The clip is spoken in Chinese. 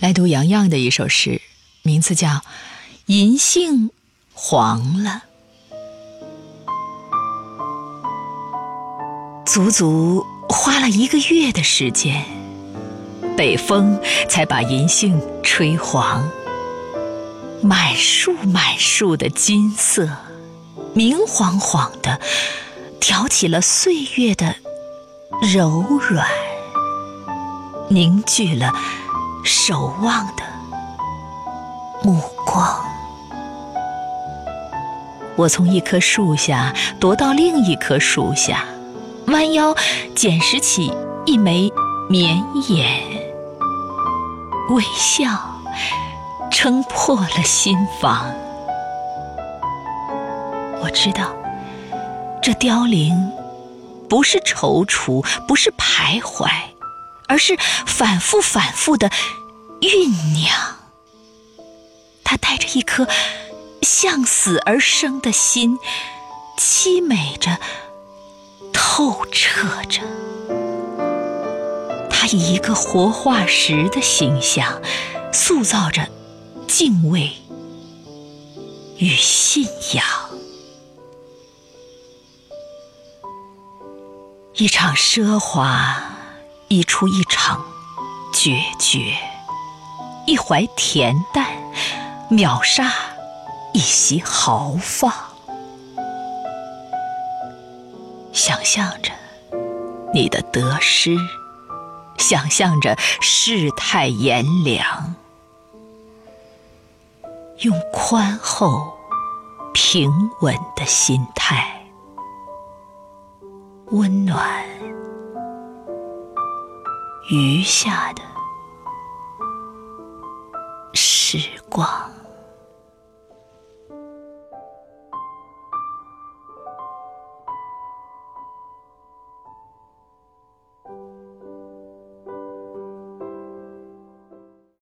来读杨洋的一首诗，名字叫《银杏黄了》。足足花了一个月的时间，北风才把银杏吹黄。满树满树的金色，明晃晃的，挑起了岁月的柔软，凝聚了。守望的目光，我从一棵树下踱到另一棵树下，弯腰捡拾起一枚绵眼，微笑撑破了心房。我知道，这凋零不是踌躇，不是徘徊。而是反复反复的酝酿，他带着一颗向死而生的心，凄美着，透彻着。他以一个活化石的形象，塑造着敬畏与信仰。一场奢华。一出一场决绝，一怀恬淡，秒杀一袭豪放。想象着你的得失，想象着世态炎凉，用宽厚平稳的心态，温暖。余下的时光。